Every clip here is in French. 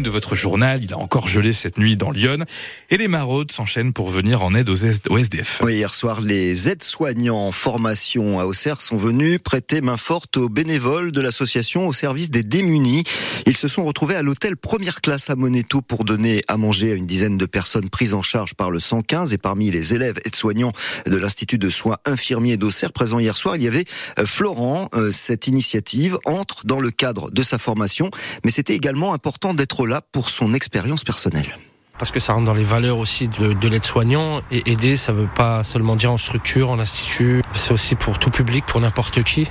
de votre journal. Il a encore gelé cette nuit dans Lyon. Et les maraudes s'enchaînent pour venir en aide aux SDF. Oui, hier soir, les aides-soignants en formation à Auxerre sont venus prêter main forte aux bénévoles de l'association au service des démunis. Ils se sont retrouvés à l'hôtel première classe à Moneto pour donner à manger à une dizaine de personnes prises en charge par le 115. Et parmi les élèves aides-soignants de l'Institut de soins infirmiers d'Auxerre présents hier soir, il y avait euh, Florent. Euh, cette initiative entre dans le cadre de sa formation, mais c'était également important d'être là pour son expérience personnelle parce que ça rentre dans les valeurs aussi de, l'aide-soignant. Et aider, ça veut pas seulement dire en structure, en institut, c'est aussi pour tout public, pour n'importe qui.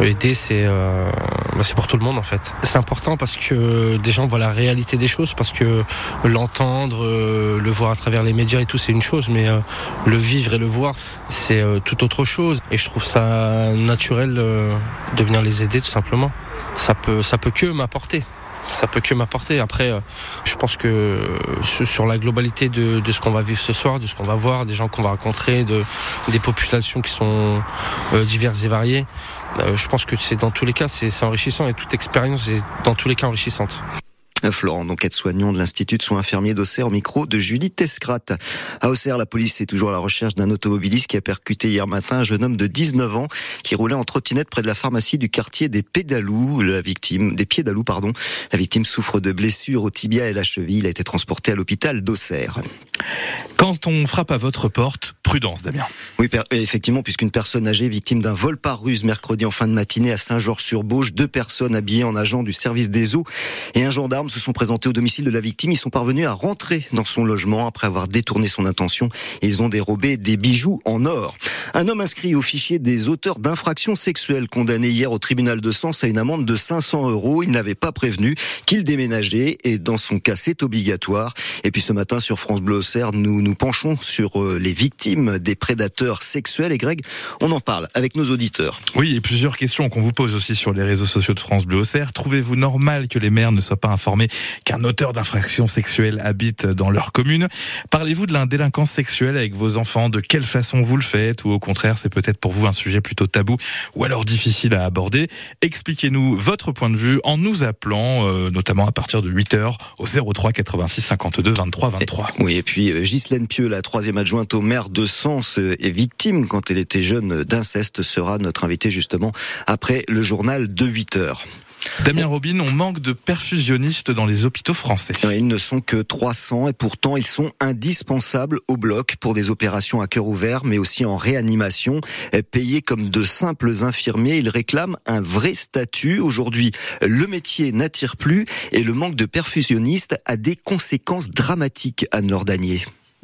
Aider, c'est euh, bah, c'est pour tout le monde en fait. C'est important parce que des gens voient la réalité des choses, parce que l'entendre, euh, le voir à travers les médias et tout, c'est une chose, mais euh, le vivre et le voir, c'est tout autre chose. Et je trouve ça naturel de venir les aider tout simplement. Ça peut, ça peut que m'apporter ça peut que m'apporter. Après, euh, je pense que euh, sur la globalité de, ce qu'on va vivre ce soir, de ce qu'on va voir, des gens qu'on va rencontrer, de, des populations qui sont euh, diverses et variées, je pense que c'est dans tous les cas, c'est enrichissant et toute expérience est dans tous les cas enrichissante. Florent, donc aide-soignant de l'Institut de soins infirmiers d'Auxerre au micro de Judith Tescrat. À Auxerre, la police est toujours à la recherche d'un automobiliste qui a percuté hier matin un jeune homme de 19 ans qui roulait en trottinette près de la pharmacie du quartier des Pédalous. La victime, des Piédalous, pardon. La victime souffre de blessures au tibia et la cheville. Il a été transporté à l'hôpital d'Auxerre. Quand on frappe à votre porte, prudence, Damien. Oui, effectivement, puisqu'une personne âgée victime d'un vol par ruse mercredi en fin de matinée à Saint-Georges-sur-Bauge, deux personnes habillées en agent du service des eaux et un gendarme se sont présentés au domicile de la victime. Ils sont parvenus à rentrer dans son logement après avoir détourné son intention. Ils ont dérobé des bijoux en or. Un homme inscrit au fichier des auteurs d'infractions sexuelles condamné hier au tribunal de Sens à une amende de 500 euros. Il n'avait pas prévenu qu'il déménageait et dans son cas c'est obligatoire. Et puis ce matin sur France Bleu nous nous penchons sur euh, les victimes des prédateurs sexuels. Et Greg, on en parle avec nos auditeurs. Oui, et plusieurs questions qu'on vous pose aussi sur les réseaux sociaux de France Bleu Trouvez-vous normal que les maires ne soient pas informés qu'un auteur d'infraction sexuelle habite dans leur commune? Parlez-vous de la délinquance sexuelle avec vos enfants? De quelle façon vous le faites? Au contraire, c'est peut-être pour vous un sujet plutôt tabou ou alors difficile à aborder Expliquez-nous votre point de vue en nous appelant, euh, notamment à partir de 8h au 03 86 52 23 23. oui, et puis euh, Ghislaine Pieux, la troisième adjointe au maire de Sens, euh, est victime quand elle était jeune d'inceste, sera notre invitée justement après le journal de 8 heures. Damien Robin, on manque de perfusionnistes dans les hôpitaux français. Ils ne sont que 300 et pourtant ils sont indispensables au bloc pour des opérations à cœur ouvert, mais aussi en réanimation. Payés comme de simples infirmiers, ils réclament un vrai statut. Aujourd'hui, le métier n'attire plus et le manque de perfusionnistes a des conséquences dramatiques, Anne-Laure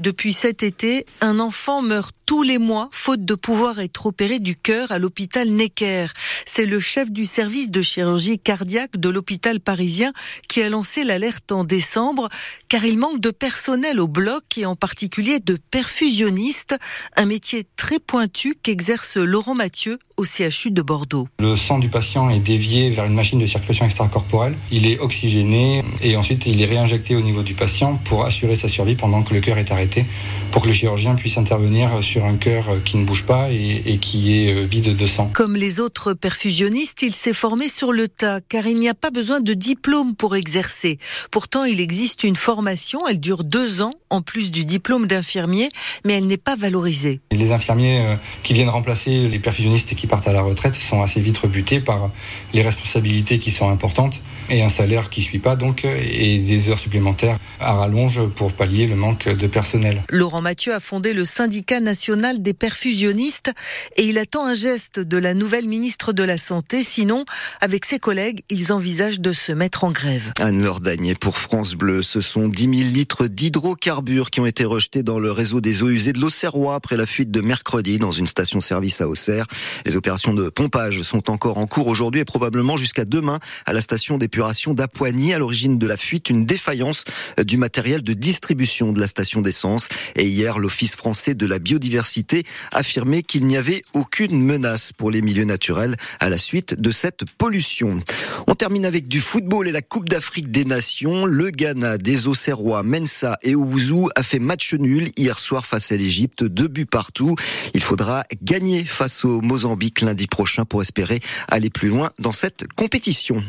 Depuis cet été, un enfant meurt tous les mois, faute de pouvoir être opéré du cœur à l'hôpital Necker. C'est le chef du service de chirurgie cardiaque de l'hôpital parisien qui a lancé l'alerte en décembre, car il manque de personnel au bloc et en particulier de perfusionnistes, un métier très pointu qu'exerce Laurent Mathieu au CHU de Bordeaux. Le sang du patient est dévié vers une machine de circulation extracorporelle, il est oxygéné et ensuite il est réinjecté au niveau du patient pour assurer sa survie pendant que le cœur est arrêté, pour que le chirurgien puisse intervenir sur un cœur qui ne bouge pas et, qui est euh, vide de sang. Comme les autres perfusionnistes, il s'est formé sur le tas, car il n'y a pas besoin de diplôme pour exercer. Pourtant, il existe une formation, elle dure deux ans, en plus du diplôme d'infirmier, mais elle n'est pas valorisée. Les infirmiers euh, qui viennent remplacer les perfusionnistes et qui partent à la retraite sont assez vite rebutés par les responsabilités qui sont importantes et un salaire qui suit pas donc et des heures supplémentaires à rallonge pour pallier le manque de personnel. Laurent Mathieu a fondé le syndicat national des perfusionnistes et il attend un geste de la nouvelle ministre de la Santé sinon avec ses collègues ils envisagent de se mettre en grève. Anne-Laure Dagné pour France Bleu, ce sont 10 000 litres d'hydrocarbures qui ont été rejetés dans le réseau des eaux usées de l'Auxerrois après la fuite de mercredi dans une station-service à Auxerre. Les opérations de pompage sont encore en cours aujourd'hui et probablement jusqu'à demain à la station des d'Apoigny. À l'origine de la fuite, une défaillance du matériel de distribution de la station d'essence. Et hier, l'Office français de la biodiversité affirmait qu'il n'y avait aucune menace pour les milieux naturels à la suite de cette pollution. On termine avec du football et la Coupe d'Afrique des Nations. Le Ghana des Auxerrois, Mensa et Ouzou a fait match nul hier soir face à l'Égypte, deux buts partout. Il faudra gagner face au Mozambique lundi prochain pour espérer aller plus loin dans cette compétition.